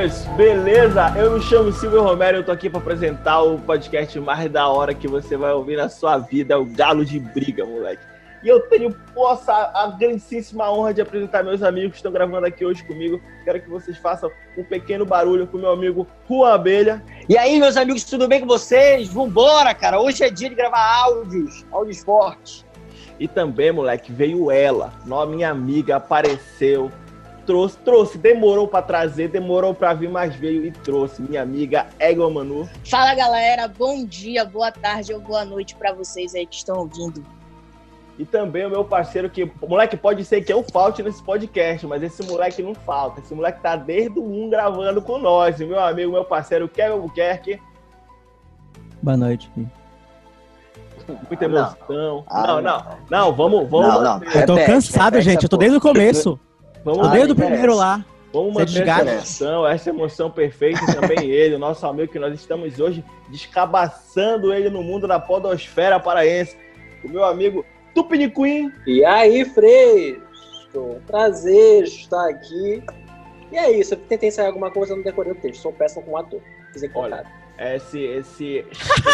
gamers, beleza? Eu me chamo Silvio Romero e eu tô aqui para apresentar o podcast mais da hora que você vai ouvir na sua vida, o Galo de Briga, moleque. E eu tenho, a grandíssima honra de apresentar meus amigos que estão gravando aqui hoje comigo. Quero que vocês façam um pequeno barulho com meu amigo Juan Abelha. E aí, meus amigos, tudo bem com vocês? Vambora, cara. Hoje é dia de gravar áudios, áudios fortes. E também, moleque, veio ela, minha amiga, apareceu, trouxe, trouxe, demorou para trazer, demorou para vir, mas veio e trouxe. Minha amiga Ego Manu. Fala galera, bom dia, boa tarde ou boa noite para vocês aí que estão ouvindo. E também o meu parceiro que, moleque, pode ser que eu falte nesse podcast, mas esse moleque não falta. Esse moleque tá desde o 1 gravando com nós. E meu amigo, meu parceiro Kevin Albuquerque. Boa noite. Muita emoção. Ah, não. não, não, não, vamos, vamos. Não, não. Eu tô cansado, gente. Eu tô desde o começo. Vamos ah, desde o primeiro lá. Vamos manter essa emoção, essa emoção perfeita também ele, o nosso amigo que nós estamos hoje descabaçando ele no mundo da podosfera paraense. O meu amigo Tupiniquim. E aí, Fresco? Prazer estar aqui. E é isso, eu tentei ensaiar alguma coisa, não decorei o texto. Sou péssimo como ator. Fiz Olha, esse, esse...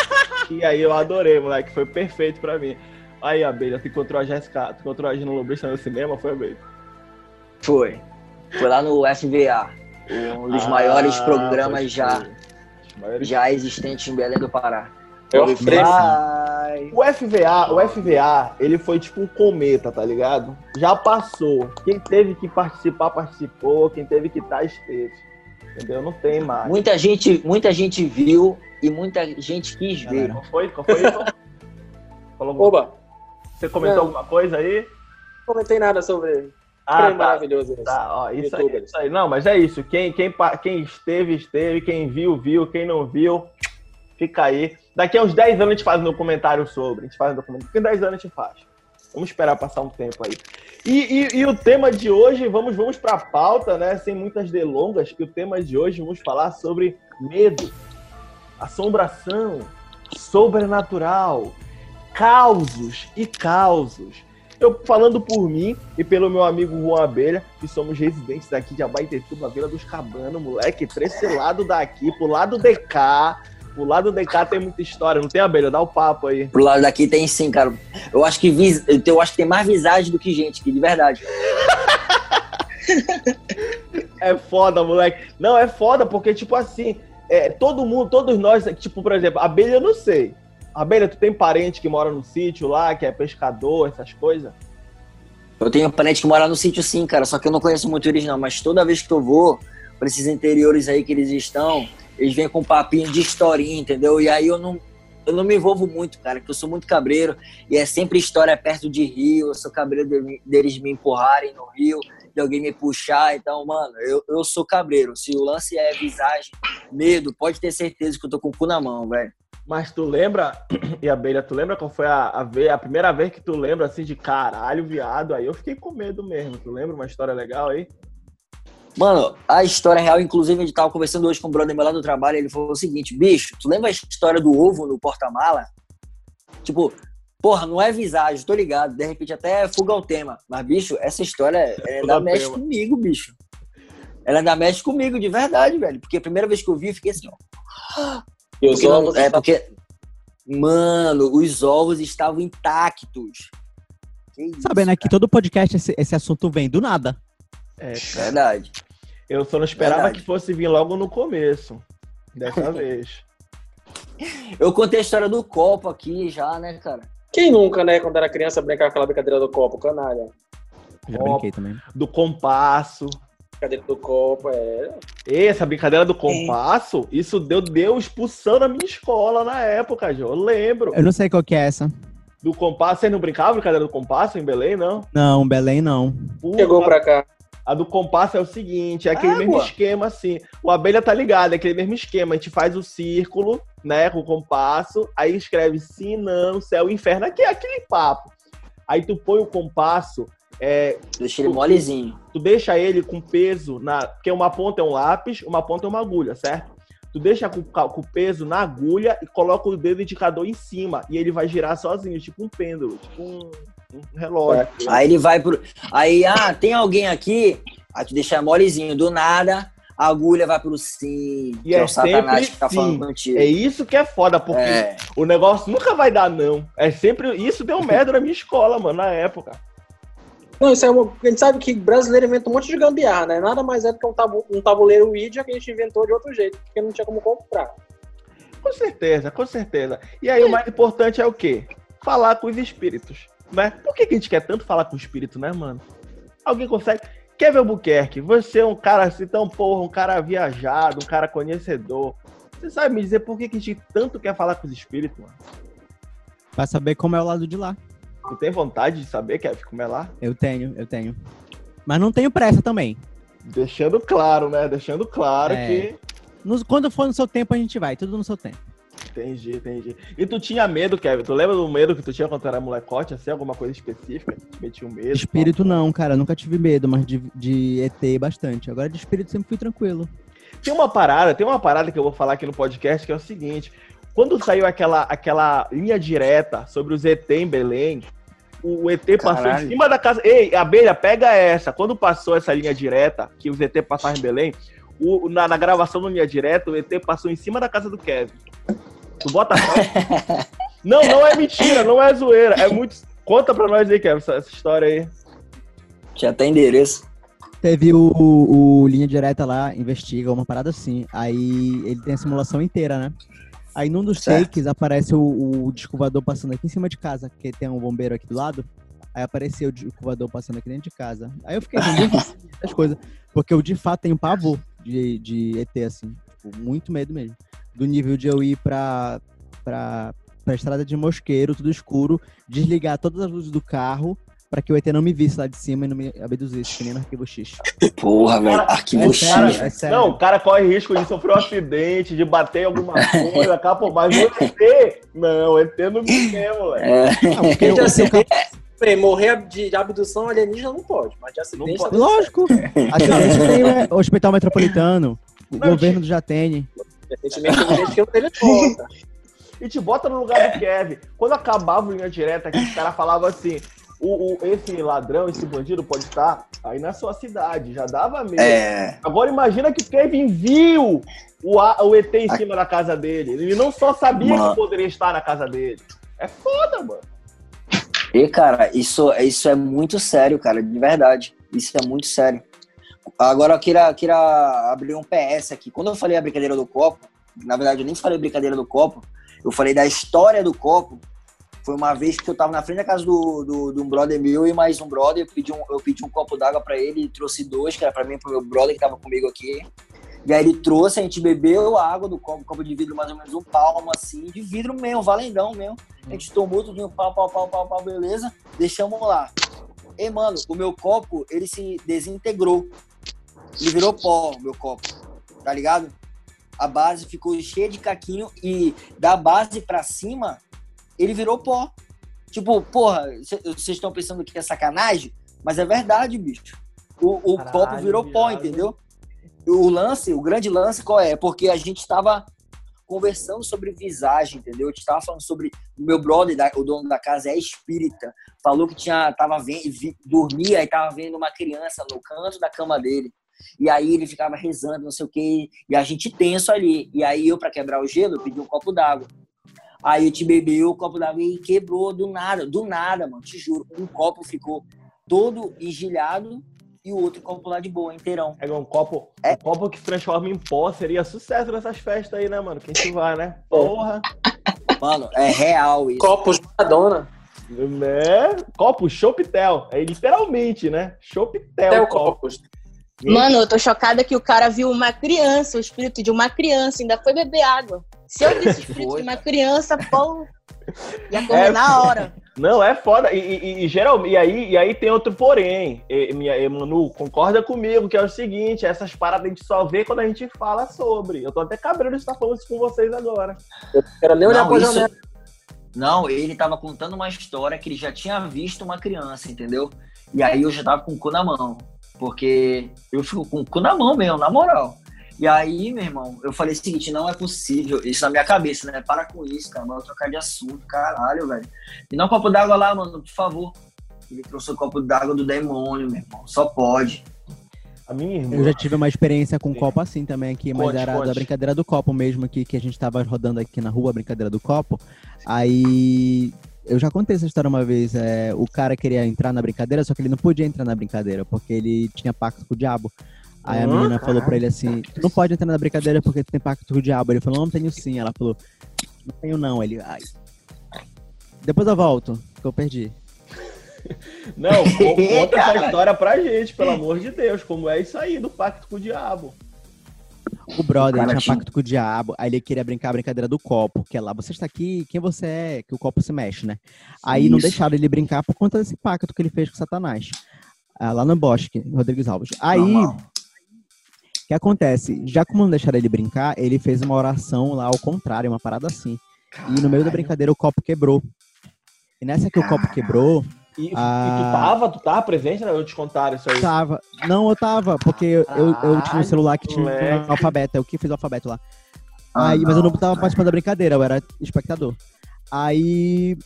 e aí eu adorei, moleque. Foi perfeito pra mim. Aí, Abelha, tu encontrou a Jéssica, tu encontrou a Gina Lobrista no cinema, foi, Abelha? Foi. Foi lá no FVA, um dos ah, maiores programas já, maiores... já existentes em Belém do Pará. É o FVA, o FVA, ele foi tipo um cometa, tá ligado? Já passou. Quem teve que participar, participou. Quem teve que estar, esteve. Entendeu? Não tem mais. Muita gente, muita gente viu e muita gente quis ver. Qual foi? Qual foi? Falou Oba. Você comentou Não. alguma coisa aí? Não comentei nada sobre ah, tá. maravilhoso esse. Tá, ó, isso, aí, isso aí. Não, mas é isso. Quem, quem, quem esteve, esteve. Quem viu, viu. Quem não viu, fica aí. Daqui a uns 10 anos a gente faz um documentário sobre. A gente faz um documentário. Daqui a 10 anos a gente faz. Vamos esperar passar um tempo aí. E, e, e o tema de hoje, vamos, vamos para a pauta, né? Sem muitas delongas, que o tema de hoje vamos falar sobre medo, assombração, sobrenatural, causos e causos. Eu falando por mim e pelo meu amigo Juan Abelha, que somos residentes daqui de Abaitetuba, Vila dos Cabanos, moleque, pra esse lado daqui, pro lado DK. Pro lado DK tem muita história, não tem, Abelha? Dá o papo aí. Pro lado daqui tem sim, cara. Eu acho que, vis... eu acho que tem mais visagem do que gente aqui, de verdade. é foda, moleque. Não, é foda porque, tipo assim, é, todo mundo, todos nós, tipo, por exemplo, Abelha eu não sei. Abelha, tu tem parente que mora no sítio lá, que é pescador, essas coisas? Eu tenho parente que mora no sítio sim, cara, só que eu não conheço muito eles não, mas toda vez que eu vou para esses interiores aí que eles estão, eles vêm com papinho de historinha, entendeu? E aí eu não, eu não me envolvo muito, cara, porque eu sou muito cabreiro e é sempre história perto de rio, eu sou cabreiro de, deles me empurrarem no rio, de alguém me puxar, então, mano, eu, eu sou cabreiro. Se o lance é visagem, medo, pode ter certeza que eu tô com o cu na mão, velho. Mas tu lembra, e abelha, tu lembra qual foi a, a, a primeira vez que tu lembra assim de caralho, viado? Aí eu fiquei com medo mesmo. Tu lembra uma história legal aí? Mano, a história real, inclusive, a gente tava conversando hoje com o brother meu lá do trabalho, ele falou o seguinte, bicho, tu lembra a história do ovo no porta-mala? Tipo, porra, não é visagem, tô ligado, de repente até fuga o tema, mas, bicho, essa história é da mexe comigo, bicho. Ela ainda mexe comigo, de verdade, velho, porque a primeira vez que eu vi, eu fiquei assim, ó e os ovos não, é porque, mano, os ovos estavam intactos. Sabe, né, que todo podcast esse, esse assunto vem do nada. É, verdade. Eu só não esperava verdade. que fosse vir logo no começo. Dessa vez. Eu contei a história do copo aqui já, né, cara? Quem nunca, né, quando era criança, brincava com aquela brincadeira do copo, canalha. Já brinquei também. Do compasso. Brincadeira do copo, é. Essa brincadeira do compasso, é. isso deu, deu expulsão na minha escola na época, Jô. Eu lembro. Eu não sei qual que é essa. Do compasso, você não brincava brincadeira do compasso em Belém, não? Não, Belém não. Chegou pra cá. A do compasso é o seguinte, é aquele ah, mesmo esquema assim. O abelha tá ligado, é aquele mesmo esquema. A gente faz o círculo, né, com o compasso, aí escreve sim, não, céu, inferno. Aqui é aquele papo. Aí tu põe o compasso é, deixa ele tu, molezinho. Tu deixa ele com peso na. Porque uma ponta é um lápis, uma ponta é uma agulha, certo? Tu deixa com, com peso na agulha e coloca o dedo indicador em cima. E ele vai girar sozinho, tipo um pêndulo, tipo um, um relógio. É. Aí ele vai pro. Aí, ah, tem alguém aqui. Aí tu deixa molezinho do nada. a agulha vai pro sim, e é, é o satanás que tá sim. falando contigo. É isso que é foda, porque é. o negócio nunca vai dar não. É sempre. Isso deu merda na minha escola, mano, na época. Não, isso é uma, a gente sabe que brasileiro inventa um monte de gambiarra, né? Nada mais é do que um, tabu, um tabuleiro Ouija que a gente inventou de outro jeito, porque não tinha como comprar. Com certeza, com certeza. E aí o mais importante é o quê? Falar com os espíritos, né? Por que, que a gente quer tanto falar com o espírito, né, mano? Alguém consegue? Kevin Albuquerque, você é um cara assim tão porra, um cara viajado, um cara conhecedor. Você sabe me dizer por que, que a gente tanto quer falar com os espíritos, mano? Pra saber como é o lado de lá. Tu tem vontade de saber, Kevin, como é lá? Eu tenho, eu tenho. Mas não tenho pressa também. Deixando claro, né? Deixando claro é. que. Nos, quando for no seu tempo, a gente vai, tudo no seu tempo. Entendi, entendi. E tu tinha medo, Kevin? Tu lembra do medo que tu tinha quando era molecote, assim, alguma coisa específica? Tu metia um medo? Espírito não, cara, nunca tive medo, mas de, de ET bastante. Agora de espírito sempre fui tranquilo. Tem uma parada, tem uma parada que eu vou falar aqui no podcast que é o seguinte: quando saiu aquela, aquela linha direta sobre os ET em Belém, o ET passou Caralho. em cima da casa. Ei, abelha, pega essa. Quando passou essa linha direta, que os ET passaram em Belém, o, na, na, gravação do linha direta, o ET passou em cima da casa do Kevin. Tu bota Não, não é mentira, não é zoeira. É muito. Conta pra nós aí, Kevin, essa, essa história aí. Já tem endereço. Teve o, o, o, Linha Direta lá, investiga uma parada assim. Aí ele tem a simulação inteira, né? Aí num dos certo. takes aparece o, o descovador passando aqui em cima de casa, que tem um bombeiro aqui do lado. Aí apareceu o descovador passando aqui dentro de casa. Aí eu fiquei vendo as coisas. Porque eu de fato tenho pavor de, de ET, assim. Tipo, muito medo mesmo. Do nível de eu ir pra, pra, pra estrada de mosqueiro, tudo escuro, desligar todas as luzes do carro para que o ET não me visse lá de cima e não me abduzisse, que nem no Arquivo X. Porra, velho, Arquivo é X. Sério, é sério. Não, o cara corre risco de sofrer um acidente, de bater em alguma coisa, capa, mas o ET, não, o ET não me quer, moleque. É. Não, porque eu, eu, morrer de, de, abdução alienígena não pode, mas de acidente... Pode. Lógico, acidente tem é, o Hospital Metropolitano, o não, governo já tem. Recentemente eu que eu teleporta. E te bota no lugar do Kevin. Quando acabava o linha direta, aqui, os caras falavam assim: o, o, esse ladrão, esse bandido pode estar aí na sua cidade, já dava medo. É... Agora imagina que o Kevin viu o, o ET em cima da casa dele. Ele não só sabia mano. que poderia estar na casa dele. É foda, mano. E, cara, isso, isso é muito sério, cara, de verdade. Isso é muito sério. Agora eu queria, queria abrir um PS aqui. Quando eu falei a brincadeira do copo, na verdade eu nem falei brincadeira do copo, eu falei da história do copo foi uma vez que eu tava na frente da casa do, do, um brother meu e mais um brother. Eu pedi um, eu pedi um copo d'água para ele, trouxe dois, que era para mim e pro meu brother que tava comigo aqui. E aí ele trouxe, a gente bebeu a água do copo, copo de vidro mais ou menos um palmo, assim, de vidro mesmo, valendão mesmo. A gente tomou tudo, pau, pau, pau, pau, pau, beleza. Deixamos lá. E, mano, o meu copo, ele se desintegrou. Ele virou pó, meu copo. Tá ligado? A base ficou cheia de caquinho e da base para cima ele virou pó. Tipo, porra, vocês estão pensando que é sacanagem? Mas é verdade, bicho. O, o Caralho, copo virou viado. pó, entendeu? O lance, o grande lance qual é? Porque a gente estava conversando sobre visagem, entendeu? A gente estava falando sobre o meu brother, o dono da casa é espírita, falou que tinha tava vendo, dormia e tava vendo uma criança no canto da cama dele. E aí ele ficava rezando, não sei o quê, e a gente tenso ali. E aí eu para quebrar o gelo, pedi um copo d'água. Aí a gente bebeu o copo d'água e quebrou do nada, do nada, mano, te juro. Um copo ficou todo engilhado e o outro copo lá de boa, inteirão. É um copo, é. um copo que se transforma em pó seria sucesso nessas festas aí, né, mano? Quem se vai, né? Porra. Mano, é real isso. Copos Madonna. Né? Copo Chopitel. É literalmente, né? Chopitel. copos. Mano, eu tô chocada que o cara viu uma criança, o espírito de uma criança, ainda foi beber água. Se eu disse espírito de uma criança, pô, ia comer é, na hora. Não, é foda. E, e, e, geral, e, aí, e aí tem outro porém. E, minha, e, Manu, concorda comigo, que é o seguinte, essas paradas a gente só vê quando a gente fala sobre. Eu tô até cabreiro de estar falando isso com vocês agora. Eu quero nem olhar pra janela. Não, ele tava contando uma história que ele já tinha visto uma criança, entendeu? E aí eu já tava com o cu na mão. Porque eu fico com o cu na mão mesmo, na moral. E aí, meu irmão, eu falei o seguinte, não é possível, isso na minha cabeça, né? Para com isso, cara, vou trocar de assunto, caralho, velho. E não um copo d'água lá, mano, por favor. Ele trouxe o copo d'água do demônio, meu irmão, só pode. A minha irmã. Eu já tive uma experiência com copo assim também aqui, mas Conte, era conte. da brincadeira do copo mesmo aqui, que a gente tava rodando aqui na rua, a brincadeira do copo. Aí eu já contei essa história uma vez. É, o cara queria entrar na brincadeira, só que ele não podia entrar na brincadeira, porque ele tinha pacto com o diabo. Aí a menina falou pra ele assim: Tu não pode entrar na brincadeira porque tu tem pacto com o diabo. Ele falou: Não, tenho sim. Ela falou: Não tenho não. Ele, ai. Depois eu volto, que eu perdi. Não, co- conta essa história pra gente, pelo amor de Deus. Como é isso aí do pacto com o diabo? O brother cara tinha tinha- pacto com o diabo, aí ele queria brincar a brincadeira do copo, que é lá, você está aqui, quem você é? Que o copo se mexe, né? Aí não Isso. deixaram ele brincar por conta desse pacto que ele fez com Satanás. Ah, lá no Bosque, Rodrigues Alves. Aí, Normal. O que acontece? Já como não deixaram ele brincar, ele fez uma oração lá ao contrário, uma parada assim. E no meio da brincadeira o copo quebrou. E nessa que o copo quebrou, E, e Ah. tu tava, tu tava presente, né? Eu te contaram isso aí. tava. Não, eu tava, porque eu, eu, eu tinha um celular que tinha um alfabeto, eu que fiz o alfabeto lá. Aí, mas eu não tava participando da brincadeira, eu era espectador. Aí,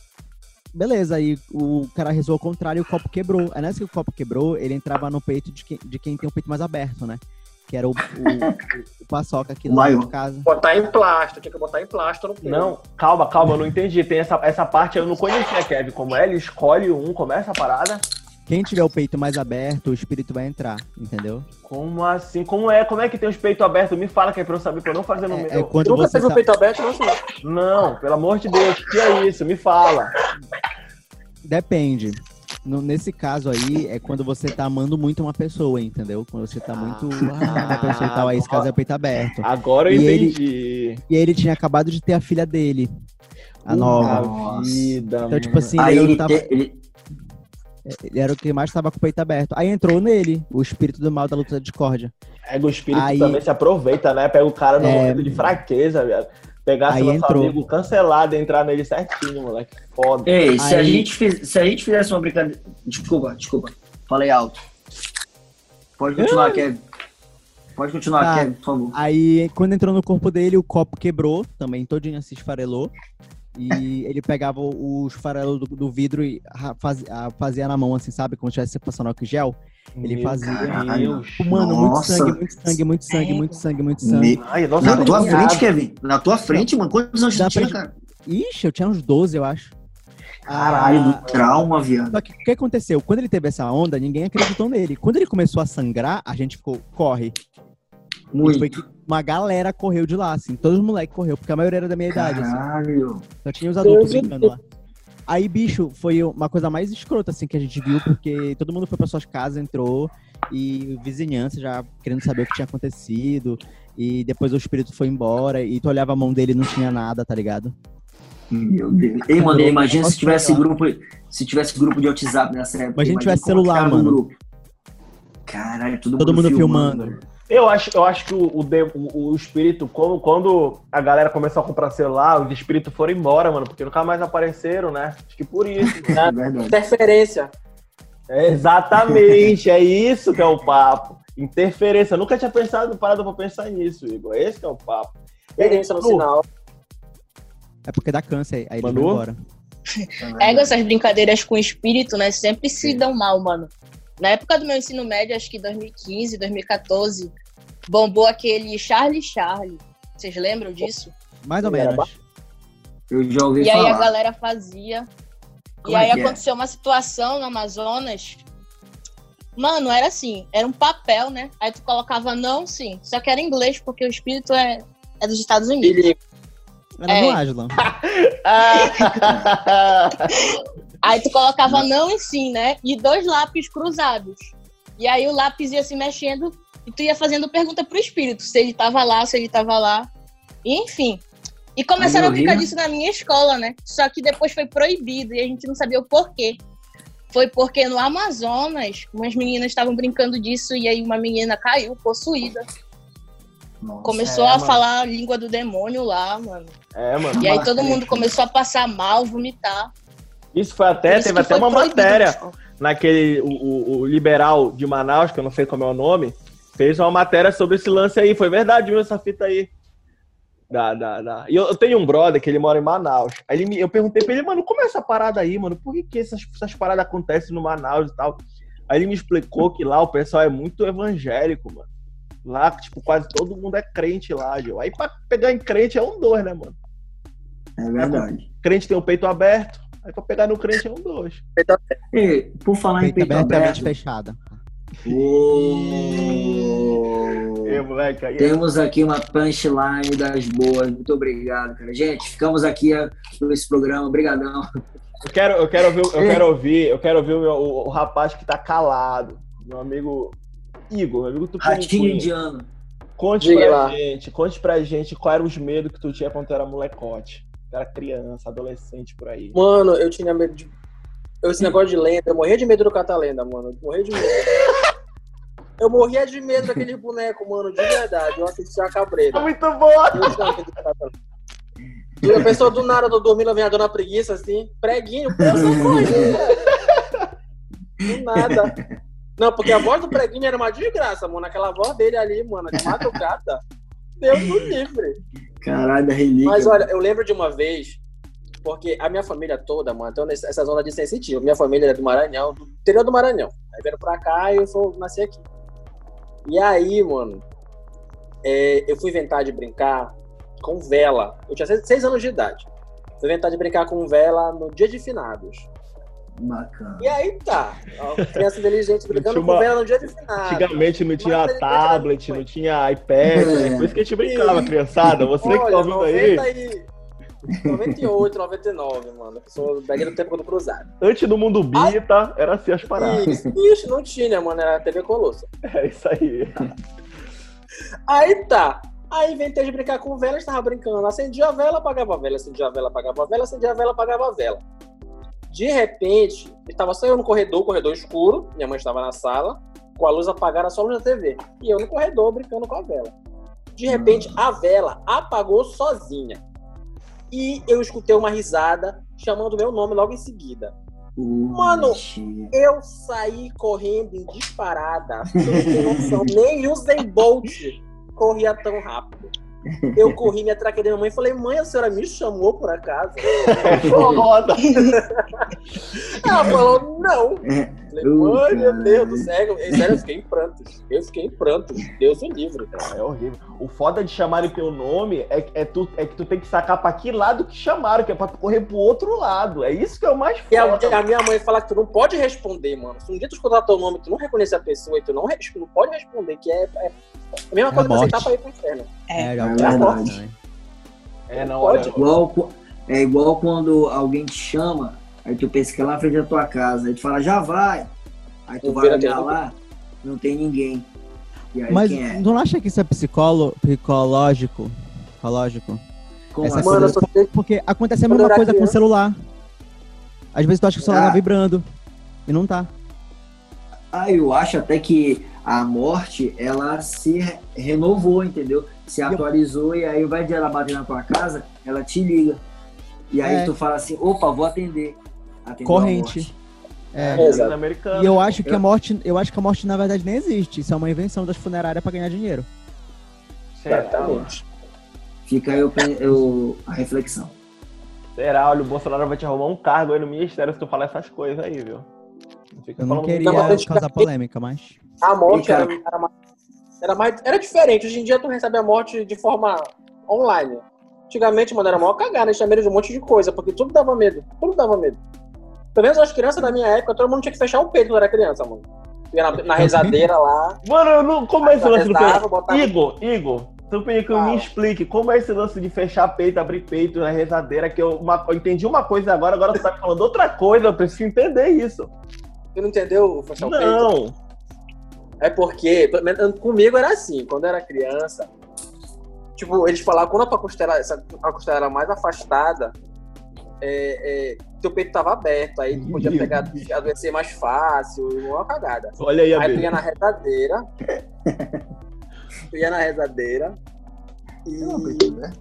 beleza, aí o cara rezou ao contrário e o copo quebrou. Aí nessa que o copo quebrou, ele entrava no peito de quem, de quem tem o peito mais aberto, né? Que era o, o, o paçoca aqui O do de casa. Botar em plástico, tinha que botar em plástico no peito. Não, calma, calma, eu não entendi. Tem essa, essa parte eu não conhecia, Kevin. Como é? Ele escolhe um, começa a parada. Quem tiver o peito mais aberto, o espírito vai entrar, entendeu? Como assim? Como é? Como é que tem os peitos abertos? Me fala que é pra eu saber pra eu não fazer no É, meu. é quando Nunca você teve o tá... peito aberto, não, senhor. Não, pelo amor de Deus, que é isso? Me fala. Depende. No- nesse caso aí, é quando você tá amando muito uma pessoa, entendeu? Quando você tá muito ah, uma pessoa e tal, aí esse caso é o peito aberto. Agora eu E ele- entendi. E aí ele tinha acabado de ter a filha dele, a nova. Vida, Então, tipo assim, Aí ele, ele, tava- ele- ele era o que mais tava com o peito aberto. Aí entrou nele, o espírito do mal da luta da discórdia. Pega o espírito Aí- também se aproveita, né? Pega o cara no É. momento de fraqueza, velho. Nosso entrou. amigo cancelado e entrar nele certinho, moleque. Foda. Ei, se, a Aí- gente fiz- se a gente fizesse uma brincadeira. Desculpa, desculpa. Falei alto. Pode continuar, Kevin. Pode continuar, Tá. Kevin, por favor. Aí, quando entrou no corpo dele, o copo quebrou, também todinho se esfarelou. E ele pegava o esfarelo do, do vidro e ra- faz- ah, fazia na mão, assim, sabe? Como se estivesse passando álcool gel. Ele Meu fazia. Mano, muito Nossa. sangue, muito sangue, muito sangue, muito sangue, muito sangue. Me- Ai, nossa, Na tua frente. Kevin. Na tua frente, mano. Quantos anos tu tinha, cara? Ixi, eu tinha uns 12, eu acho. Caralho, Ah, do trauma, viado. Só que o que aconteceu? Quando ele teve essa onda, ninguém acreditou nele. Quando ele começou a sangrar, a gente ficou, corre. E Muito. foi que uma galera correu de lá, assim. Todos os moleques correu, porque a maioria era da minha idade, assim. Caralho. Só tinha os adultos Deus brincando lá. Aí, bicho, foi uma coisa mais escrota, assim, que a gente viu, porque todo mundo foi pra suas casas, entrou, e vizinhança já querendo saber o que tinha acontecido. E depois o espírito foi embora, e tu olhava a mão dele e não tinha nada, tá ligado? Meu Deus. Ei, mano, imagina se tivesse grupo, se tivesse grupo de WhatsApp nessa época. Imagina Imagina tivesse celular, mano. grupo. Caralho, todo, Todo mundo, mundo filmando. filmando. Eu acho, eu acho que o, o, o- espírito, quando, quando a galera começou a comprar celular, os espíritos foram embora, mano, porque nunca mais apareceram, né? Acho que por isso. É verdade. Interferência. É, exatamente, é isso que é o papo. Interferência. Eu nunca tinha pensado, parado pra pensar nisso, Igor. Esse que é o papo. Interferência no sinal. É porque dá câncer, aí ele Manu? vai embora. É, essas brincadeiras com espírito, né? Sempre se dão mal, mano. Na época do meu ensino médio, acho que 2015, 2014, bombou aquele Charlie Charlie. Vocês lembram disso? Mais ou menos. Eu já ouvi E aí falar. a galera fazia. Como e é aí é? aconteceu uma situação no Amazonas. Mano, era assim, era um papel, né? Aí tu colocava não, sim. Só que era em inglês, porque o espírito é, é dos Estados Unidos. Ele Era É. Aslan. Aí tu colocava não e sim, né? E dois lápis cruzados. E aí o lápis ia se mexendo e tu ia fazendo pergunta pro espírito, se ele tava lá, se ele tava lá. E, enfim. E começaram a brincar ria. disso na minha escola, né? Só que depois foi proibido e a gente não sabia o porquê. Foi porque no Amazonas, umas meninas estavam brincando disso e aí uma menina caiu possuída. Nossa. Começou é, a mano. falar a língua do demônio lá, mano. É, mano. E aí todo mundo gente. começou a passar mal, vomitar. Isso foi até, isso teve até uma matéria naquele, o, o- o liberal de Manaus, que eu não sei como é o nome, fez uma matéria sobre esse lance aí. Foi verdade mesmo essa fita aí. Da, da, da. E eu, eu tenho um brother que ele mora em Manaus. Aí ele me- eu perguntei pra ele, mano, como é essa parada aí, mano? Por que, que essas, essas paradas acontecem no Manaus e tal? Aí ele me explicou que lá o pessoal é muito evangélico, mano. Lá, tipo, quase todo mundo é crente lá, Gil. Aí pra pegar em crente é um dois, né, mano? É verdade. Crente tem o peito aberto. Aí pra pegar no crente é um dois. E, por falar em Peito peito aberto a mente aberto, fechada. Ô, E, moleque, aí temos aqui uma punchline das boas. Muito obrigado, cara. Gente, ficamos aqui eh, por esse programa. Obrigadão. eu quero, eu quero ouvir, eu quero ouvir, eu quero ouvir o, meu- o- o rapaz que tá calado. Meu amigo Igor, meu amigo Ratinho indiano. Conte Diga pra lá. gente, conte pra gente qual eram os medos que tu tinha quando tu era molecote. Tu era criança, adolescente por aí. Mano, eu tinha medo de. Eu, esse negócio de lenda, eu morria de medo do Catalenda, mano. Eu morria de medo. Eu morria de medo daquele boneco, mano, de verdade. Eu assistia a cabreira. Muito boa! Catalenda. E a pessoa do nada, eu tô dormindo, vem a dona preguiça, assim, preguinho, eu sou. Do nada. Não, porque a voz do preguinho era uma desgraça, mano. Aquela voz dele ali, mano, de madrugada. Deus do livre. Caralho, da relíquia. Mas olha, eu lembro de uma vez, porque a minha família toda, mano, então nessa essa zona de sensitivo. Minha família é do Maranhão, do interior do Maranhão. Aí vieram pra cá e eu sou, nasci aqui. E aí, mano, é, eu fui inventar de brincar com vela. Eu tinha seis, seis anos de idade. Fui inventar de brincar com vela no dia de finados. Bacana. E aí tá, ó, criança inteligente brincando Tinha com uma- vela no dia de finados. Antigamente não tinha Mas tablet, não tinha iPad, né? por isso que a gente brincava, criançada. Você que tá Olha, ouvindo aí, 90 e... 98, 99, mano. Eu sou daquele tempo do Cruzado. antes do mundo bita, era assim as paradas. Isso, não tinha, mano. Era TV Colosso. É isso aí. Aí tá. Aí inventei de brincar com vela, estava brincando. Acendia a vela, apagava a vela, acendia a vela, apagava a vela, acendia a vela, apagava a vela. De repente, estava só eu no corredor, corredor escuro, minha mãe estava na sala, com a luz apagada, só a luz da TV. E eu no corredor brincando com a vela. De repente, a vela apagou sozinha. E eu escutei uma risada chamando meu nome logo em seguida. Mano. Eu saí correndo em disparada. Noção. Nem o Zen Bolt corria tão rápido. Eu corri, me atraquei da minha mãe e falei, mãe, a senhora me chamou por acaso? Roda. Ela falou, não. É. Falei, meu Deus do céu. E, sério, eu fiquei em prantos. Eu fiquei em prantos. Deus o livre. É horrível. O foda de chamarem teu nome é, é, tu, é que tu tem que sacar pra que lado que chamaram, que é pra tu correr pro outro lado. É isso que é o mais E a, foda. a minha mãe fala que tu não pode responder, mano. Se um dia tu escutar teu nome, tu não reconhecer a pessoa e tu não, não pode responder, que é, é a mesma coisa que aceitar pra ir pro inferno. É, já É ouvi verdade. É, não, Pode. olha. Igual, qu- é igual quando alguém te chama, aí tu pensa que é lá na frente da tua casa, aí tu fala, já vai. Aí tu vai olhar lá, não tem ninguém. E aí Mas quem é? não acha que isso é psicolo, psicológico? Psicológico? Como essa assim? Mano, coisa- sei Porque acontece a mesma coisa com o criança- celular. Às vezes tu acha que o celular Ah. tá vibrando. E não tá. Ah, eu acho até que a morte, ela se re- renovou, entendeu? Se atualizou e aí vai de ela bater na tua casa, ela te liga. E aí É. tu fala assim, opa, vou atender. Atendeu a Corrente. morte. É. É. E eu acho que Eu- a morte, eu acho que a morte na verdade nem existe. Isso é uma invenção das funerárias pra ganhar dinheiro. Será, Exatamente. Fica aí o pen- o- a reflexão. Será? Olha, o Bolsonaro vai te arrumar um cargo aí no ministério se tu falar essas coisas aí, viu? Não fica Eu não queria causar polêmica, mas. A morte E, cara- era, era mais, era mais- Era diferente. Hoje em dia tu recebe a morte de forma online. Antigamente, mano, era maior cagada. Eles tinham medo de um monte de coisa, porque tudo dava medo. Tudo dava medo. Pelo menos as crianças da minha época, todo mundo tinha que fechar o peito quando era criança, mano. Ia na, na rezadeira lá. Mano, eu não. Como é esse lance do peito? botava- Igor, Igor, tu pediu que eu me explique como é esse lance de fechar peito, abrir peito na rezadeira, que eu, uma- eu entendi uma coisa agora, agora tu tá falando outra coisa, eu preciso entender isso. Tu não entendeu fechar o peito? Não. É porque, comigo era assim, quando eu era criança, tipo, eles falavam quando a costela, a costela era mais afastada, é, é, teu peito tava aberto, aí tu podia pegar, adoecer mais fácil, uma cagada. Olha aí Aí tu ia na rezadeira, tu ia na rezadeira, e né?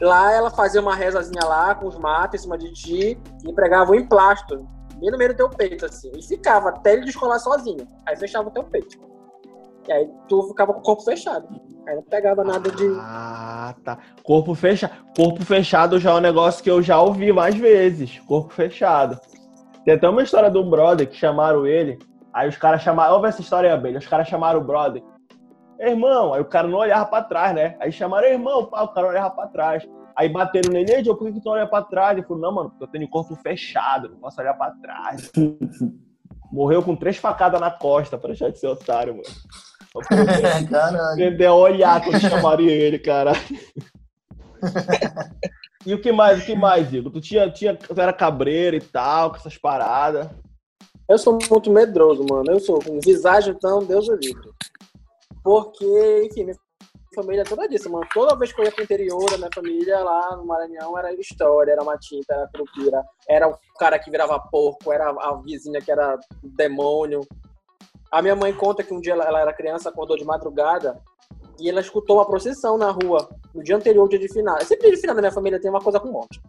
lá ela fazia uma rezazinha lá, com os matos em cima de ti, e pregava um emplasto, bem no meio do teu peito, assim, e ficava até ele descolar sozinho, aí fechava o teu peito. E aí tu ficava com o corpo fechado. Aí não pegava nada de. Ah, tá. Corpo fechado. Corpo fechado já é um negócio que eu já ouvi mais vezes. Corpo fechado. Tem até uma história de um brother que chamaram ele Aí os caras chamaram, ouve essa história aí, Os caras chamaram o brother. Irmão, aí o cara não olhava pra trás, né? Aí chamaram, irmão, pá, o cara olhava pra trás. Aí bateram nele, Joe, por que, que tu olha pra trás? Ele falou, não, mano, porque eu tenho o corpo fechado, não posso olhar pra trás. Morreu com três facadas na costa pra deixar de ser otário, mano. Caralho. Aprender a olhar quando chamaria ele, cara. e o que mais, o que mais, Igor? Tu tinha, tinha, tu era cabreiro e tal, com essas paradas. Eu sou muito medroso, mano. Eu sou com visagem, então, Deus o livre. Porque, enfim, minha família é toda disso, mano. Toda vez que eu ia pro interior da minha família, lá no Maranhão, era história, era uma tinta, era curupira, era o cara que virava porco, era a vizinha que era demônio. A minha mãe conta que um dia ela, era criança, acordou de madrugada e ela escutou uma procissão na rua no dia anterior, dia de final. Sempre dia de final da minha família tem uma coisa com morte.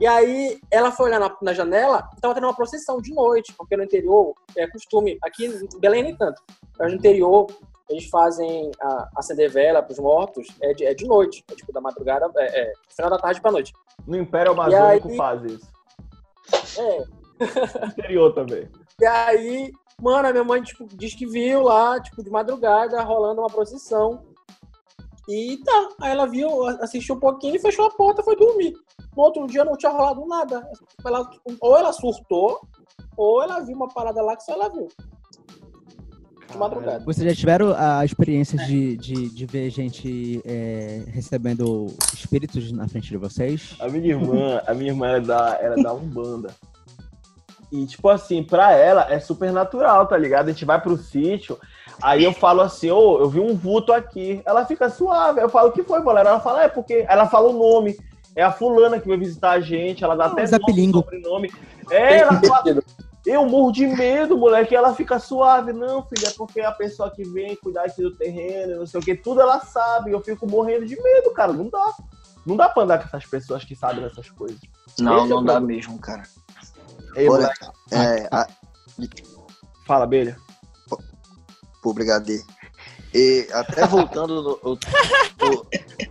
E aí ela foi olhar na, na janela e tava tendo uma procissão de noite, porque no interior é costume, aqui em Belém nem tanto, mas no interior eles fazem a, acender vela para os mortos é de, é de noite, é tipo da madrugada, é, é final da tarde para noite. No Império Amazônico aí, faz isso. É. Interior também. E aí, mano, a minha mãe tipo, diz que viu lá, tipo, de madrugada, rolando uma procissão. E tá, aí ela viu, assistiu um pouquinho, fechou a porta e foi dormir. No outro dia não tinha rolado nada. Ela, ou ela surtou, ou ela viu uma parada lá que só ela viu de madrugada. Vocês já tiveram a experiência de, de, de ver gente é, recebendo espíritos na frente de vocês? A minha irmã, a minha irmã era da, era da Umbanda. E, tipo assim, pra ela é super natural, tá ligado? A gente vai pro sítio, aí eu falo assim, ô, oh, eu vi um vulto aqui. Ela fica suave. Eu falo, o que foi, galera? Ela fala, é porque. Ela fala o nome. É a fulana que vai visitar a gente, ela dá ah, até nome, sobrenome. É, ela fala, eu morro de medo, moleque. Ela fica suave. Não, filha, é porque a pessoa que vem cuidar aqui do terreno, não sei o que, tudo ela sabe. Eu fico morrendo de medo, cara. Não dá. Não dá pra andar com essas pessoas que sabem dessas coisas. Não, Esse é não é dá mesmo, cara. Ei, Porra, é, a... Fala, Belha. Pô, brigadeiro. E até voltando no, o, o,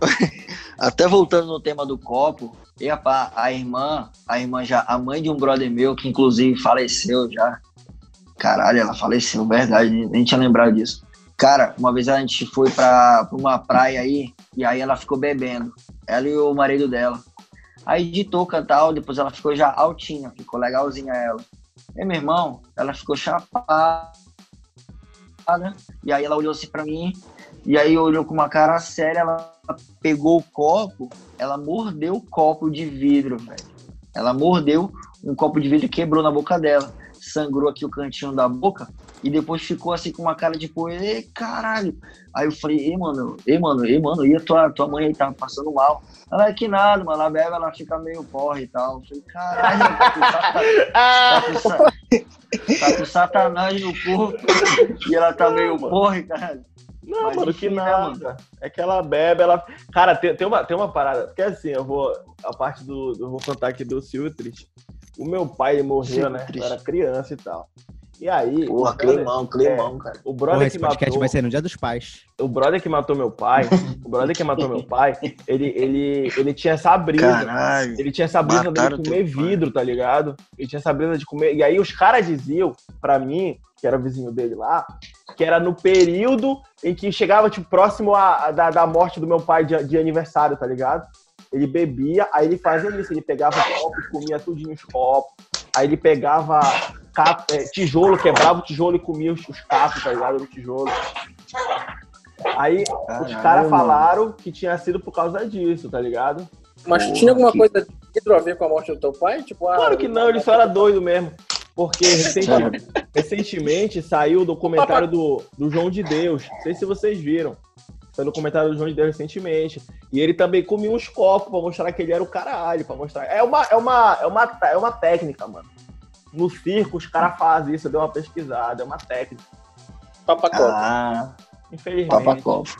até voltando no tema do copo, e a, a irmã, a irmã já, a mãe de um brother meu, que inclusive faleceu já. Caralho, ela faleceu, verdade, nem tinha lembrado disso. Cara, uma vez a gente foi pra, pra uma praia aí, e aí ela ficou bebendo. Ela e o marido dela. Aí de touca tal, depois ela ficou já altinha, ficou legalzinha ela. E meu irmão, ela ficou chapada. E aí ela olhou assim pra mim, e aí olhou com uma cara séria, ela pegou o copo, ela mordeu o copo de vidro, velho. Ela mordeu um copo de vidro e quebrou na boca dela. Sangrou aqui o cantinho da boca e depois ficou assim com uma cara de pô, ei, caralho. Aí eu falei, ei, mano, ei, mano, ei, mano, e a tua, tua mãe aí tá passando mal? Ela é que nada, mano, ela bebe, ela fica meio porra e tal. Eu falei, caralho, tá com, tá, com, tá com satanás no corpo e ela tá meio porra, caralho. Não, Mas mano, que né, nada. É que ela bebe, ela. Cara, tem, tem, uma, tem uma parada. Porque assim, eu vou. A parte do. Eu vou contar aqui do Silvio Triste. O meu pai morreu, né? Eu era criança e tal. E aí. Porra, climão, climão, é, cara. O brother Porra, que matou. vai ser no dia dos pais. O brother que matou meu pai. o brother que matou meu pai, ele, ele, ele tinha essa brisa. Caralho, ele tinha essa brisa de comer vidro, tá ligado? Ele tinha essa brisa de comer. E aí os caras diziam, pra mim, que era vizinho dele lá, que era no período em que chegava, tipo, próximo a, a da, da morte do meu pai de, de, aniversário, tá ligado? Ele bebia, aí ele fazia isso, ele pegava copos, comia tudinho os copos, aí ele pegava capo, é, tijolo, quebrava o tijolo e comia os, os capos, tá ligado? Do tijolo. Aí Caralho, os caras falaram que tinha sido por causa disso, tá ligado? Mas Porra, tinha alguma que... coisa de a ver com a morte do teu pai? Tipo, ah, claro que não, ele só era doido mesmo. Porque recentemente, recentemente saiu o documentário do, do João de Deus. Não sei se vocês viram. Saiu o documentário do João de Deus recentemente. E ele também comia uns copos pra mostrar que ele era o caralho. Pra mostrar. É uma, é uma, é uma, é uma técnica, mano. No circo, os caras fazem isso, eu dei uma pesquisada, é uma técnica. Papacopo. Ah, infelizmente. Papacopo.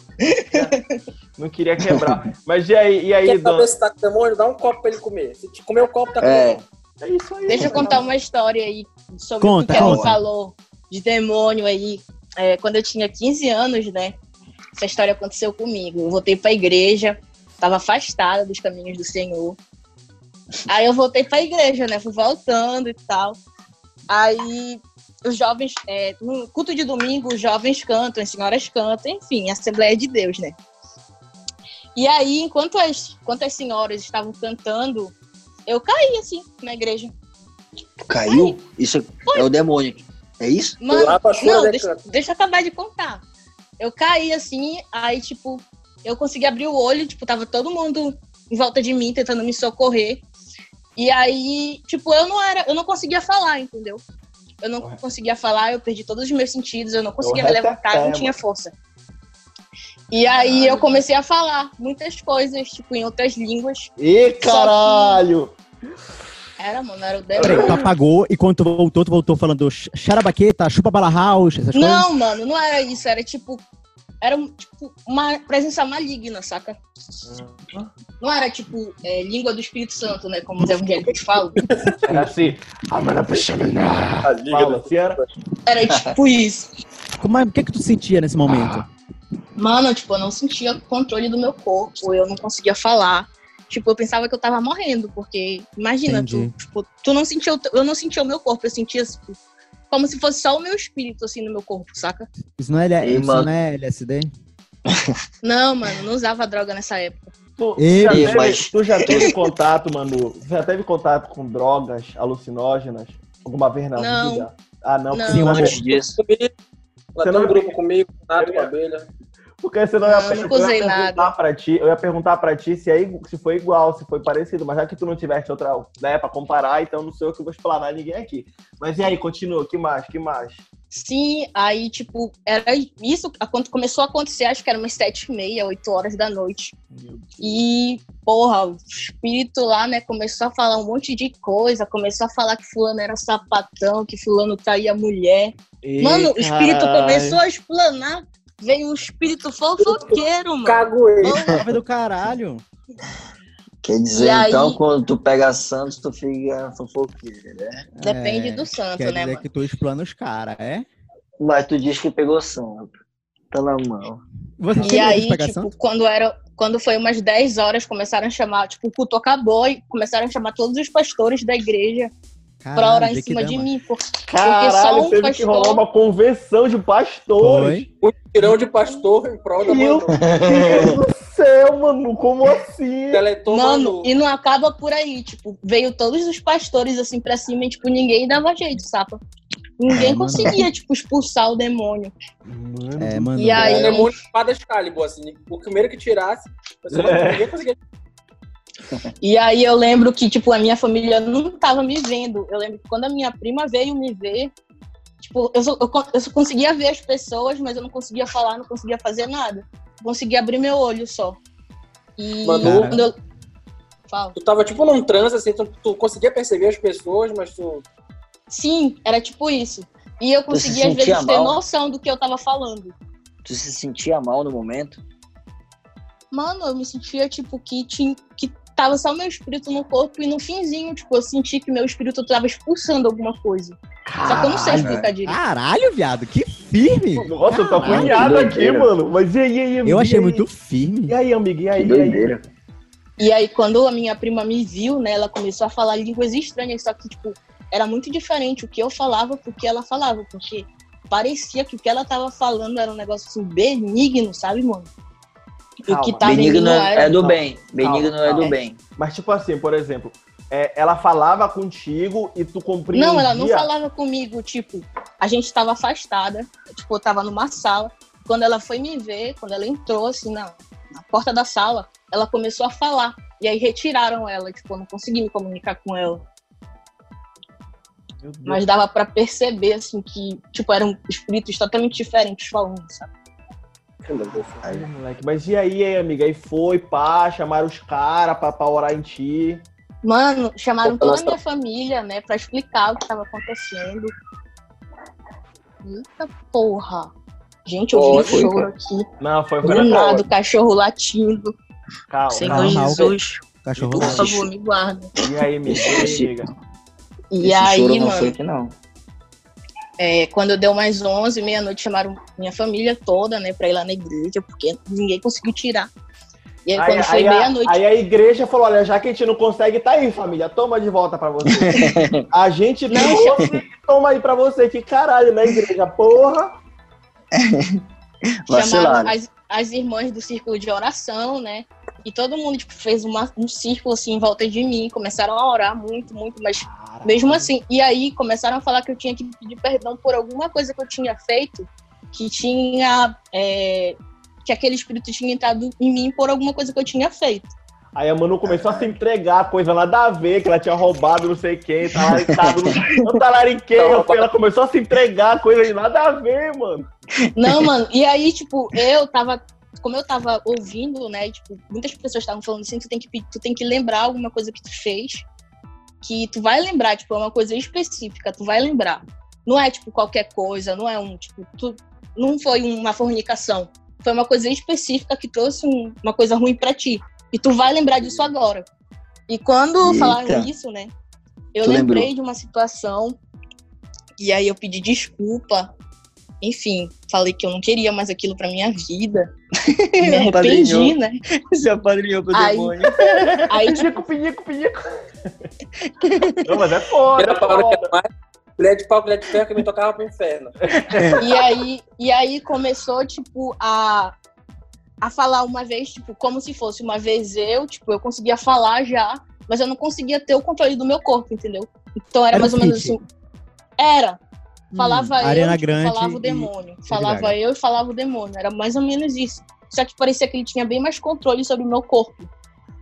Não queria quebrar. Mas e aí, e aí, Quer saber se tá com demônio? Dá um copo pra ele comer. Se comer o copo, tá com é. demônio. É isso aí. Deixa eu contar uma história aí sobre conta, o que ela falou de demônio aí. É, quando eu tinha 15 anos, né? Essa história aconteceu comigo. Eu voltei para a igreja, estava afastada dos caminhos do Senhor. Aí eu voltei para a igreja, né? Fui voltando e tal. Aí os jovens, é, no culto de domingo, os jovens cantam, as senhoras cantam, enfim, Assembleia de Deus, né? E aí, enquanto as, enquanto as senhoras estavam cantando, eu caí assim na igreja. Caiu? Isso é o demônio. É isso? Mano, Lá pra chorar, não, né, deixa, deixa eu acabar de contar. Eu caí assim, aí, tipo, eu consegui abrir o olho, tipo, tava todo mundo em volta de mim, tentando me socorrer. E aí, tipo, eu não era, eu não conseguia falar, entendeu? Eu não Correto. conseguia falar, eu perdi todos os meus sentidos, eu não conseguia me levantar, eu não tinha força. E aí eu comecei a falar muitas coisas, tipo, em outras línguas. Ih, caralho! Era, mano, era o Peraí, demônio. tu apagou e quando tu voltou, tu voltou falando xarabaqueta, chupa bala house, essas coisas? Não, mano, não era isso, era tipo. Era um, tipo, uma presença maligna, saca? Não era tipo é, língua do Espírito Santo, né? Como os evangélicos falam. Era assim. Fala, da- assim era. Era tipo isso. Como é- O que que tu sentia nesse momento? Mano, tipo, eu não sentia controle do meu corpo, eu não conseguia falar. Tipo, eu pensava que eu tava morrendo, porque imagina, tu, tipo, tu não sentia, eu não sentia o meu corpo, eu sentia tipo, como se fosse só o meu espírito assim no meu corpo, saca? Isso não é, L- Ei, isso mano. não é LSD? Não, mano, não usava droga nessa época. Tu, Ei, já teve, mas- tu já teve contato, Manu? Tu já teve contato com drogas alucinógenas alguma vez na Não. vida? Ah, não. Não. porque Sim, Antes disso. Comigo. Ela Você tem não um grupo comigo, Nato com a abelha. Porque senão eu ia, Não, eu ia perguntar nada. pra ti, eu ia perguntar pra ti se, é, se foi igual, se foi parecido, mas já que tu não tiveste outra, né, pra comparar, então não sou eu que vou explanar ninguém aqui. Mas e aí, continua, que mais, que mais? Sim, aí, tipo, era isso, quando começou a acontecer, acho que era umas sete e meia, oito horas da noite. E, porra, o espírito lá, né, começou a falar um monte de coisa, começou a falar que fulano era sapatão, que fulano traía mulher. Ih, Mano, o espírito começou a explanar, veio um espírito fofoqueiro, mano. Cagoei. Porra, Tava do caralho. Quer dizer, E aí- então, quando tu pega Santos, tu fica fofoqueiro, né? Depende É, do santo, Quer né, dizer mano? que tu explana os caras, é? Mas tu diz que pegou Santos. Tá na mão. Você E aí, tipo, quando era. Quando foi umas 10 horas, começaram a chamar, tipo, o culto acabou e começaram a chamar todos os pastores da igreja pra Caralho, orar em que cima de mim. Por... Caralho, só um teve que pastor- rolar uma convenção de pastores. Foi. Um tirão de pastor em prol da Meu. Deus do céu, mano, como assim? Deletou Mano, Manu. e não acaba por aí, tipo, veio todos os pastores assim pra cima e, tipo, ninguém dava jeito, saca? Ninguém É, mano. conseguia, tipo, expulsar o demônio. Mano, É, mano. E aí- O demônio de espada Excalibur, assim. O primeiro que tirasse, você É. ninguém conseguia. E aí eu lembro que, tipo, a minha família não tava me vendo. Eu lembro que quando a minha prima veio me ver, tipo, eu só, eu, eu só conseguia ver as pessoas, mas eu não conseguia falar, não conseguia fazer nada. Eu conseguia abrir meu olho só. E Manu- quando eu... Fala. Tu tava tipo num transe, assim, tu, tu conseguia perceber as pessoas, mas tu. Sim, era tipo isso. E eu se conseguia, às vezes, ter mal? noção do que eu tava falando. Tu se sentia mal no momento? Mano, eu me sentia, tipo, que, tinha, que tava só meu espírito no corpo e no finzinho, tipo, eu senti que meu espírito tava expulsando alguma coisa. Só que eu não sei Caralho. explicar direito. Caralho, viado, que firme. Nossa, eu tô Caralho, apunhado aqui, mano. Mas e aí, e aí? Eu e achei aí? muito firme. E aí, amiga? E aí? Que E aí? doideira. E aí, quando a minha prima me viu, né, ela começou a falar línguas estranhas, só que, tipo, era muito diferente o que eu falava pro que ela falava, porque parecia que o que ela tava falando era um negócio, assim, benigno, sabe, mano? E o Calma, que Benigno indo não é, era... é do Calma, bem. Benigno calma, é do bem. Mas, tipo assim, por exemplo, é, ela falava contigo e tu compreendia... Não, ela não falava comigo, tipo, a gente tava afastada, tipo, eu tava numa sala. Quando ela foi me ver, quando ela entrou, assim, na, na porta da sala, ela começou a falar. E aí retiraram ela, tipo, eu não consegui me comunicar com ela. Mas dava pra perceber, assim, que, tipo, eram espíritos totalmente diferentes falando, sabe? Ai, moleque. Mas e aí, aí, amiga? Aí foi, pá, chamaram os caras pra, pra orar em ti. Mano, chamaram Pô, toda a minha família, né, pra explicar o que tava acontecendo. Eita porra. Gente, eu vi um choro aqui. Não, foi, Do foi nada, o cachorro latindo. Calma, Senhor calma. calma. Jesus, Cachorro por favor, me guarda. E aí, amiga? E aí, amiga? E Esse aí, choro não mano, foi aqui, não. É, quando deu mais 11, meia-noite, chamaram minha família toda, né, pra ir lá na igreja, porque ninguém conseguiu tirar. E aí, quando foi meia-noite. Aí a igreja falou: olha, já que a gente não consegue, tá aí, família, toma de volta pra você. a gente trouxe, toma aí pra você. Que caralho, né, igreja? Porra! Chamaram as, as irmãs do círculo de oração, né? E todo mundo tipo, fez uma, um círculo assim em volta de mim, começaram a orar muito, muito, mas Caramba. mesmo assim. E aí começaram a falar que eu tinha que pedir perdão por alguma coisa que eu tinha feito, que tinha. É, que aquele espírito tinha entrado em mim por alguma coisa que eu tinha feito. Aí a Manu começou a se entregar, coisa nada a ver, que ela tinha roubado não sei quem, talaricado no talariqueio, ela começou a se entregar, coisa de nada a ver, mano. Não, mano, e aí, tipo, eu tava como eu tava ouvindo, né, tipo, muitas pessoas estavam falando assim, tu tem que tu tem que lembrar alguma coisa que tu fez, que tu vai lembrar, tipo, é uma coisa específica, tu vai lembrar. Não é tipo qualquer coisa, não é um, tipo, tu não foi uma fornicação, foi uma coisa específica que trouxe um, uma coisa ruim para ti. E tu vai lembrar disso agora. E quando Eita. falaram isso, né, eu tu lembrei lembrou? de uma situação e aí eu pedi desculpa enfim, falei que eu não queria mais aquilo pra minha vida. Me arrependi, né? Se apadrinhou pro aí, demônio. Aí, tipo, pinico, pinico, Não, mas é foda. Era é foda. Colher de pau, colher de ferro que me tocava pro inferno. E aí, e aí começou, tipo, a, a falar uma vez, tipo, como se fosse uma vez eu, tipo, eu conseguia falar já, mas eu não conseguia ter o controle do meu corpo, entendeu? Então era, era mais ou menos assim. Era. Falava hum, eu, tipo, falava o demônio. Falava eu e falava o demônio. Era mais ou menos isso. Só que parecia que ele tinha bem mais controle sobre o meu corpo.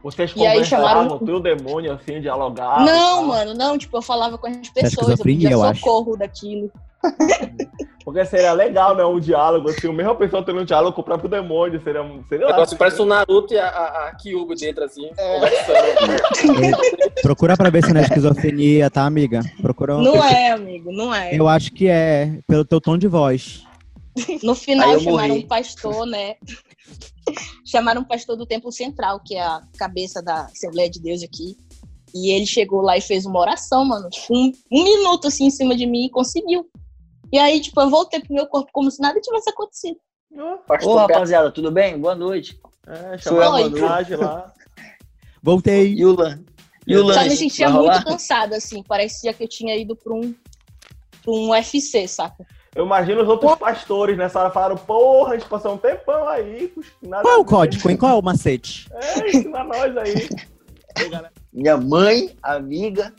Vocês e aí chamaram o demônio, assim, dialogar? Não, mano, não. Tipo, eu falava com as pessoas, eu pedia eu socorro acho. daquilo. Porque seria legal, né? Um diálogo, assim, o mesmo pessoa tendo um diálogo com o próprio demônio. Seria, seria lá, Negócio, parece o Naruto e a, a, a Kyugo dentro, assim, é. Procura pra ver se não é esquizofrenia, tá, amiga? Procura um... Não é, amigo, não é. Eu acho que é, pelo teu tom de voz. No final chamaram um pastor, né? chamaram um pastor do Templo Central, que é a cabeça da Assembleia de Deus aqui. E ele chegou lá e fez uma oração, mano. Tipo, um, um minuto assim em cima de mim e conseguiu. E aí, tipo, eu voltei pro meu corpo como se nada tivesse acontecido. Ô, rapaziada, tudo bem? Boa noite. É, Sou a lá. Voltei. Yula. Yula. Só me sentia muito cansada, assim. Parecia que eu tinha ido pra um, pra um UFC, saca? Eu imagino os outros Pô. pastores nessa hora falaram, porra, a gente passou um tempão aí. Qual é o código, hein? Qual é o macete? É, ensina nós aí. Minha mãe, amiga,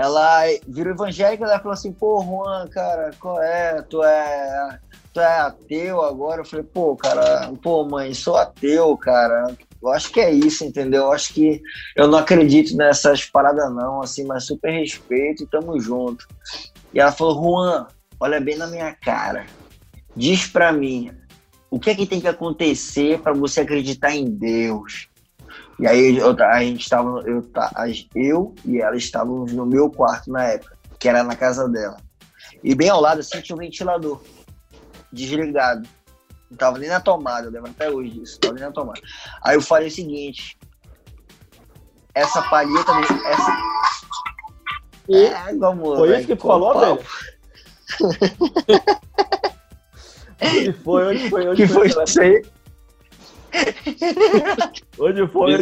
ela virou evangélica, ela falou assim, pô, Juan, cara, qual é? Tu é, tu é ateu agora? Eu falei, pô, cara, pô, mãe, sou ateu, cara. Eu acho que é isso, entendeu? Eu acho que eu não acredito nessas paradas não, assim, mas super respeito e tamo junto. E ela falou, Juan, olha bem na minha cara. Diz pra mim, o que é que tem que acontecer para você acreditar em Deus? E aí eu, a gente estava, eu, eu e ela estávamos no meu quarto na época, que era na casa dela. E bem ao lado assim tinha um ventilador desligado. Não tava nem na tomada, eu lembro até hoje disso, não tava nem na tomada. Aí eu falei o seguinte: essa palheta, essa. É, vamos, Foi isso que tu falou, velho? onde foi? Onde foi? Onde que foi, foi isso aí? Onde foi?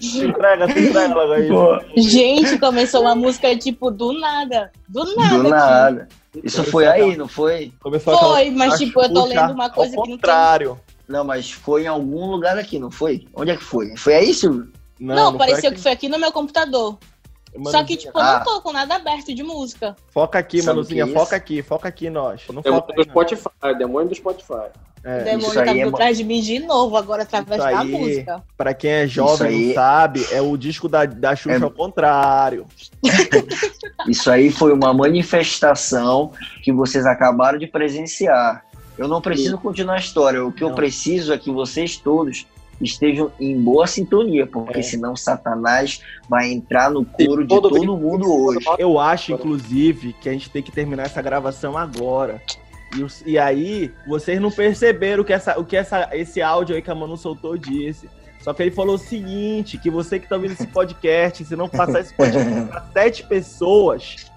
Se entrega, se entrega logo aí. Gente, começou uma música tipo do nada. Do nada. Do nada. Isso foi aí, não foi? Começou foi, mas tipo, eu tô lendo uma coisa que não contrário. Não, mas foi em algum lugar aqui, não foi? Onde é que foi? Foi aí, Silvio? Não, não, não pareceu que foi aqui no meu computador. Só que, tipo, eu não tô com nada aberto de música. Foca aqui, Sabe Manuzinha, é foca aqui, foca aqui nós. Não demônio foca do Spotify, demônio do Spotify. É, o demônio tá é atrás de mim de novo, agora através da música. Pra quem é jovem não sabe, é o disco da, da Xuxa é... ao contrário. Isso aí foi uma manifestação que vocês acabaram de presenciar. Eu não preciso continuar a história. O que não. eu preciso é que vocês todos estejam em boa sintonia, porque é. senão Satanás vai entrar no couro de todo, todo mundo hoje. Eu acho, inclusive, que a gente tem que terminar essa gravação agora. E, e aí, vocês não perceberam que essa, o que essa, esse áudio aí que a Manu soltou disse. Só que ele falou o seguinte: que você que tá ouvindo esse podcast, se não passar esse podcast para sete pessoas.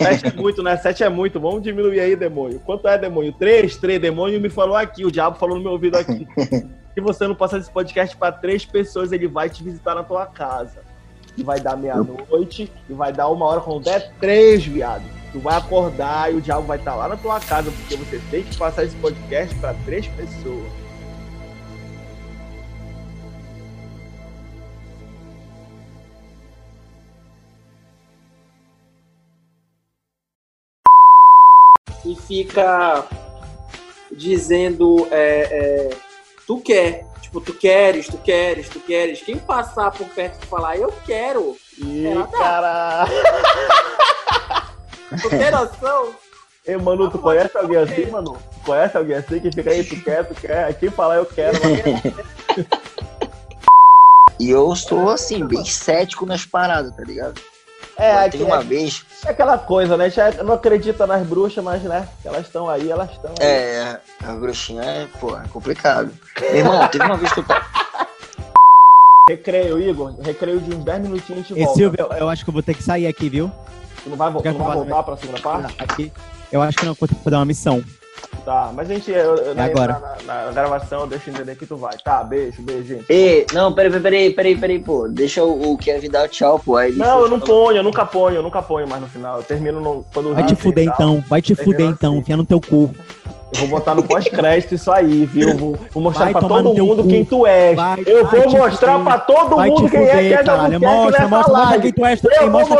Sete é muito, né? Sete é muito. Vamos diminuir aí, demônio. Quanto é, demônio? Três? Três. Demônio me falou aqui. O diabo falou no meu ouvido aqui. Se você não passar esse podcast para três pessoas, ele vai te visitar na tua casa. E vai dar meia-noite, e vai dar uma hora quando der três, viado. Tu vai acordar e o diabo vai estar lá na tua casa, porque você tem que passar esse podcast para três pessoas. e fica dizendo é, é, tu quer, tipo, tu queres, tu queres, tu queres. Quem passar por perto e falar eu quero, Ih, cara. tu tem noção? Ei, Manu, tu conhece alguém assim, Manu? Tu conhece alguém assim que fica aí, tu quer, tu quer? Quem falar eu quero. E eu sou, assim, bem cético nas paradas, tá ligado? É, Mas aqui, tem uma é, vez. é aquela coisa, né? Já não acredita nas bruxas, mas, né? Elas estão aí, elas estão. É, a bruxinha é, pô, é complicado. Meu irmão, teve uma vez que eu. Recreio, Igor. Recreio de uns 10 minutinhos e E volta. Silvio, eu, acho que eu vou ter que sair aqui, viu? Tu não vai, tu não vai voltar pra segunda parte? Aqui. Eu acho que não, vou ter que fazer uma missão. Tá, mas a gente, eu, eu- na, agora. Na, na- na gravação, deixa eu entender que tu vai. Tá, beijo, beijo, gente. Ei, não, peraí, peraí, peraí, peraí, pô. Deixa o, o Kevin dar o tchau, pô. Aí Não, eu não ponho, eu nunca ponho, eu nunca ponho mais no final. Eu termino no, quando Vai te fuder e então, vai te fuder então, assim. enfia no teu cu. Eu vou botar no pós-crédito isso aí, viu? Vou, vou mostrar Vai pra todo mundo cu. quem tu és. Vai- eu vai vou mostrar fuder. pra todo mundo quem é que fuder, é caralho. Jabuqueque Mostra, nessa mostra, mostra live. quem tu és também, mostra